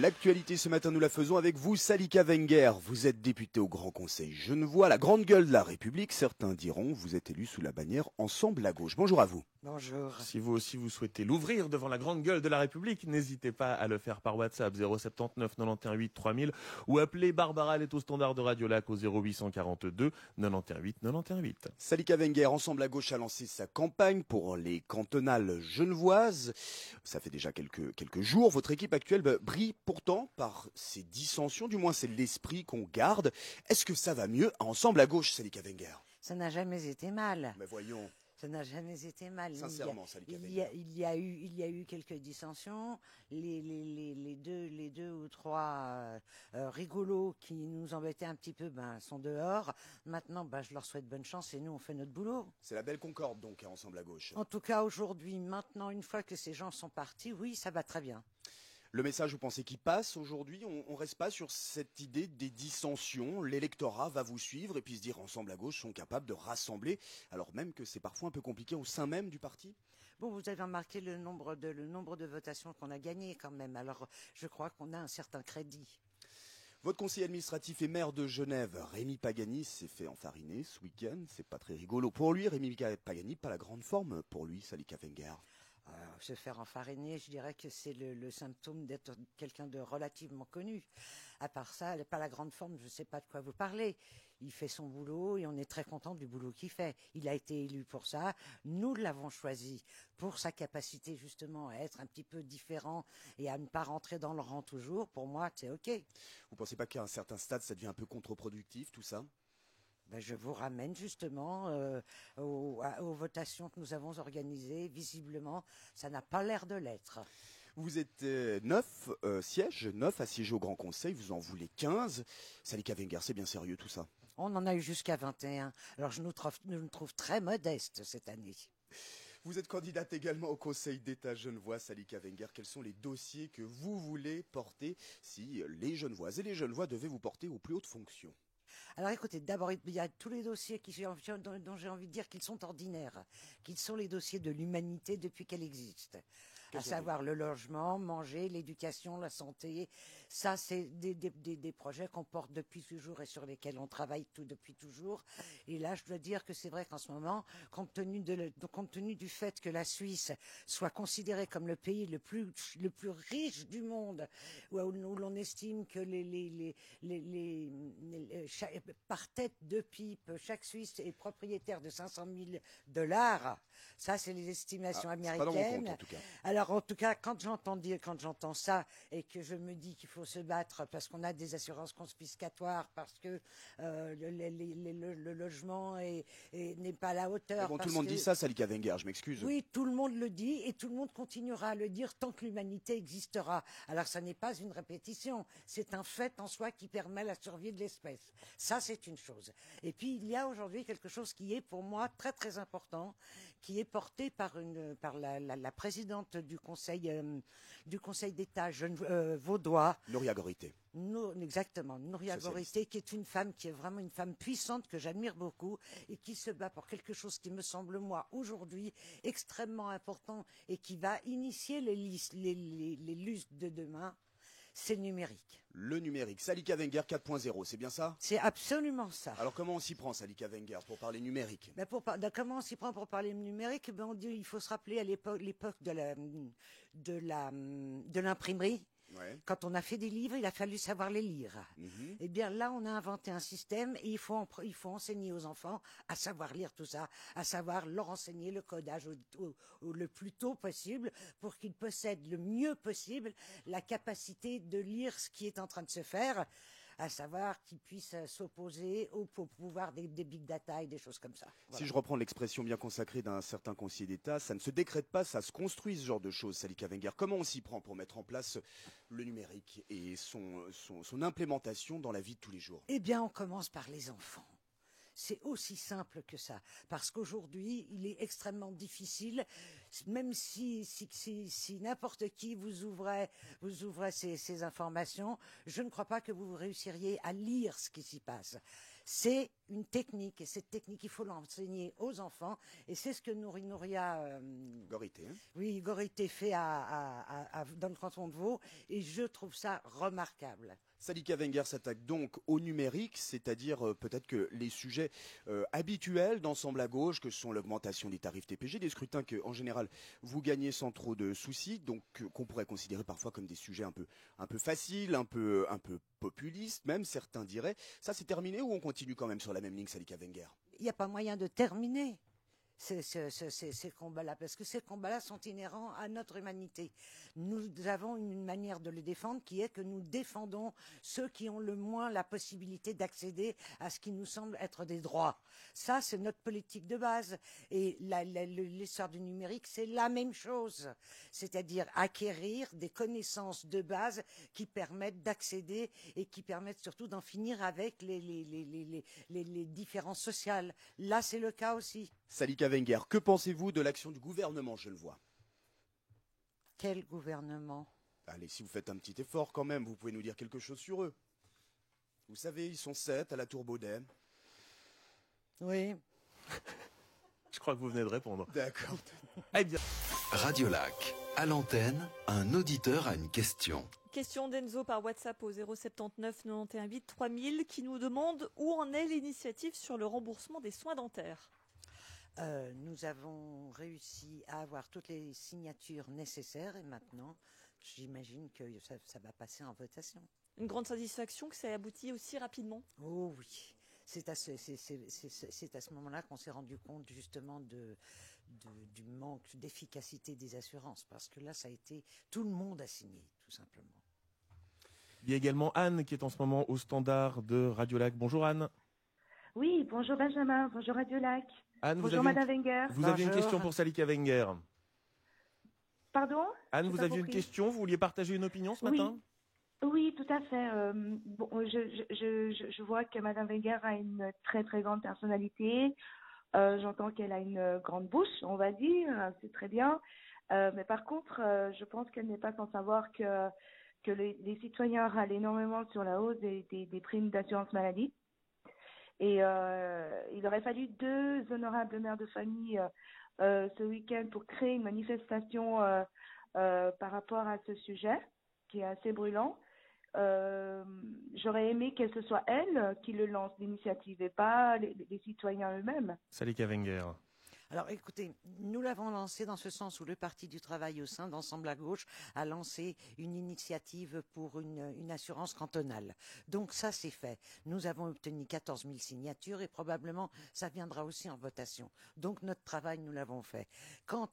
L'actualité ce matin, nous la faisons avec vous, Salika Wenger. Vous êtes député au Grand Conseil Genevois, la grande gueule de la République. Certains diront, vous êtes élu sous la bannière Ensemble à gauche. Bonjour à vous. Bonjour. Si vous aussi vous souhaitez l'ouvrir devant la grande gueule de la République, n'hésitez pas à le faire par WhatsApp 079 91 8 3000 ou appelez Barbara, au standard de Radio Lac au 0842 91 8 91 8. Salika Wenger, Ensemble à gauche, a lancé sa campagne pour les cantonales genevoises. Ça fait déjà quelques, quelques jours. Votre équipe actuelle bah, brille pourtant par ses dissensions, du moins c'est l'esprit qu'on garde. Est-ce que ça va mieux à Ensemble à gauche, Salika Wenger Ça n'a jamais été mal. Mais voyons. Ça n'a jamais été mal. Sincèrement, il y, a, il, y a, eu, il y a eu quelques dissensions. Les, les, les, les deux, les deux ou trois euh, rigolos qui nous embêtaient un petit peu ben, sont dehors. Maintenant, ben, je leur souhaite bonne chance et nous, on fait notre boulot. C'est la belle concorde, donc, Ensemble à gauche. En tout cas, aujourd'hui, maintenant, une fois que ces gens sont partis, oui, ça va très bien. Le message, vous pensez qu'il passe aujourd'hui? On ne reste pas sur cette idée des dissensions. L'électorat va vous suivre et puis se dire ensemble à gauche sont capables de rassembler, alors même que c'est parfois un peu compliqué au sein même du parti. Bon, vous avez remarqué le nombre de, le nombre de votations qu'on a gagnées quand même. Alors, je crois qu'on a un certain crédit. Votre conseiller administratif et maire de Genève, Rémi Pagani, s'est fait enfariner ce week-end. C'est pas très rigolo pour lui. Rémi Pagani, pas la grande forme pour lui, Salika Wenger. Euh, se faire enfariner, je dirais que c'est le, symptôme d'être quelqu'un de relativement connu. À part ça, elle n'est pas la grande forme, je ne sais pas de quoi vous parlez. Il fait son boulot et on est très content du boulot qu'il fait. Il a été élu pour ça. Nous l'avons choisi pour sa capacité justement à être un petit peu différent et à ne pas rentrer dans le rang toujours. Pour moi, c'est OK. Vous pensez pas qu'à un certain stade, ça devient un peu contre-productif tout ça? Ben, je vous ramène justement euh, aux, aux, votations que nous avons organisées. Visiblement, ça n'a pas l'air de l'être. Vous êtes euh, neuf euh, sièges, neuf assiégés au Grand Conseil, vous en voulez 15. Salika Wenger, c'est bien sérieux tout ça On en a eu jusqu'à 21. Alors je nous trouve, je nous trouve très modeste cette année. Vous êtes candidate également au Conseil d'État Genevois, Salika Wenger. Quels sont les dossiers que vous voulez porter si les Genevoises et les Genevois devaient vous porter aux plus hautes fonctions? Alors écoutez, d'abord, il y a tous les dossiers qui, dont j'ai envie de dire qu'ils sont ordinaires, qu'ils sont les dossiers de l'humanité depuis qu'elle existe. À savoir le logement, manger, l'éducation, la santé. Ça, c'est des, des, des, des, projets qu'on porte depuis toujours et sur lesquels on travaille tout depuis toujours. Et là, je dois dire que c'est vrai qu'en ce moment, compte tenu, de, compte tenu du fait que la Suisse soit considérée comme le pays le plus, le plus riche du monde, où, où l'on estime que les, les, les, les, chaque, par tête de pipe, chaque Suisse est propriétaire de 500 000 dollars. Ça, c'est les estimations ah, américaines. Compte, en tout cas. Alors, en tout cas, quand j'entends dire, quand j'entends ça, et que je me dis qu'il faut se battre parce qu'on a des assurances confiscatoires, parce que euh, le, le, le, le, logement n'est pas à la hauteur. Bon, tout le monde que... dit ça, Salika Wenger, je m'excuse. Oui, tout le monde le dit, et tout le monde continuera à le dire tant que l'humanité existera. Alors, ça n'est pas une répétition, c'est un fait en soi qui permet la survie de l'espèce. Ça, c'est une chose. Et puis, il y a aujourd'hui quelque chose qui est pour moi très très important, qui est porté par, une, par la, la, la présidente du Conseil, euh, du Conseil d'État euh, vaudois. Nouria Gorité. No, exactement, Nouria Gorité, qui est une femme qui est vraiment une femme puissante que j'admire beaucoup et qui se bat pour quelque chose qui me semble moi aujourd'hui extrêmement important et qui va initier les listes, les, les, les lustres de demain c'est numérique. Le numérique. Salika Wenger 4.0, c'est bien ça? C'est absolument ça. Alors comment on s'y prend, Salika Wenger, pour parler numérique? Ben pour, ben Comment on s'y prend pour parler numérique? Ben on dit, Il faut se rappeler à l'époque de la de la de l'imprimerie. Ouais. Quand on a fait des livres, il a fallu savoir les lire. Mm -hmm. Eh bien, là, on a inventé un système et il faut, en, il faut enseigner aux enfants à savoir lire tout ça, à savoir leur enseigner le codage au, au, au, le plus tôt possible pour qu'ils possèdent le mieux possible la capacité de lire ce qui est en train de se faire à savoir qu'ils puissent s'opposer au, au, pouvoir des, des, big data et des choses comme ça. Voilà. Si je reprends l'expression bien consacrée d'un certain conseiller d'État, ça ne se décrète pas, ça se construit ce genre de choses, Salika Wenger. Comment on s'y prend pour mettre en place le numérique et son, son, son implémentation dans la vie de tous les jours? Eh bien, on commence par les enfants. C'est aussi simple que ça. Parce qu'aujourd'hui, il est extrêmement difficile, même si, si, si, si n'importe qui vous ouvrait, vous ouvrait ces, ces, informations, je ne crois pas que vous réussiriez à lire ce qui s'y passe. C'est une technique et cette technique, il faut l'enseigner aux enfants et c'est ce que Nouri Nouria, euh, Gorité. hein. oui, Gorité fait à- à- à- dans le canton de Vaud et je trouve ça remarquable. Salika Wenger s'attaque donc au numérique, c'est-à-dire euh, peut-être que les sujets euh, habituels d'ensemble à gauche, que sont l'augmentation des tarifs TPG, des scrutins que, en général, vous gagnez sans trop de soucis, donc euh, qu'on pourrait considérer parfois comme des sujets un peu, faciles, un peu, un peu populistes, même certains diraient. Ça, c'est terminé ou on continue quand même sur la même ligne, Salika Wenger? Il n'y a pas moyen de terminer ces, combats-là, parce que ces combats-là sont inhérents à notre humanité. Nous avons une manière de les défendre qui est que nous défendons ceux qui ont le moins la possibilité d'accéder à ce qui nous semble être des droits. Ça, c'est notre politique de base. Et la- la- le- l'histoire du numérique, c'est la même chose. C'est-à-dire acquérir des connaissances de base qui permettent d'accéder et qui permettent surtout d'en finir avec les différences sociales. Là, c'est le cas aussi. Salika Wenger, que pensez-vous de l'action du gouvernement, je le vois? Quel gouvernement? Allez, si vous faites un petit effort quand même, vous pouvez nous dire quelque chose sur eux. Vous savez, ils sont sept à la Tour Baudet. Oui. Je crois que vous venez de répondre. D'accord. Eh bien, Radio Lac, à l'antenne, un auditeur a une question. Question d'Enzo par WhatsApp au 079 91 8 3000 qui nous demande où en est l'initiative sur le remboursement des soins dentaires. Euh, nous avons réussi à avoir toutes les signatures nécessaires et maintenant, j'imagine que ça, ça va passer en votation. Une grande satisfaction que ça ait abouti aussi rapidement. Oh oui. C'est à ce, moment-là qu'on s'est rendu compte justement de, de- du manque d'efficacité des assurances parce que là, ça a été tout le monde a signé, tout simplement. il y a également Anne qui est en ce moment au standard de Radio Lac. Bonjour Anne. Oui, bonjour Benjamin, bonjour Radio Lac, Anne, vous bonjour avez, Madame Wenger. vous aviez une question pour Salika Wenger. Pardon? Anne, vous aviez une question, vous vouliez partager une opinion ce matin? Oui, tout à fait. euh, bon, je, je, je, je- je vois que Madame Wenger a une très très grande personnalité. Euh, J'entends qu'elle a une grande bouche, on va dire, c'est très bien. Euh, mais par contre, euh, je pense qu'elle n'est pas sans savoir que, que les, les citoyens râlent énormément sur la hausse des, des, des primes d'assurance maladie. Et euh, il aurait fallu deux honorables mères de famille euh, euh, ce week-end pour créer une manifestation par rapport à ce sujet qui est assez brûlant. J'aurais aimé que ce soit elle qui le lance l'initiative et pas les, les citoyens eux-mêmes. Salika Wenger. Alors écoutez, nous l'avons lancé dans ce sens où le Parti du Travail au sein d'Ensemble à gauche a lancé une initiative pour une, assurance cantonale. Donc ça c'est fait. Nous avons obtenu 14 000 signatures et probablement ça viendra aussi en votation. Donc notre travail nous l'avons fait. Quant à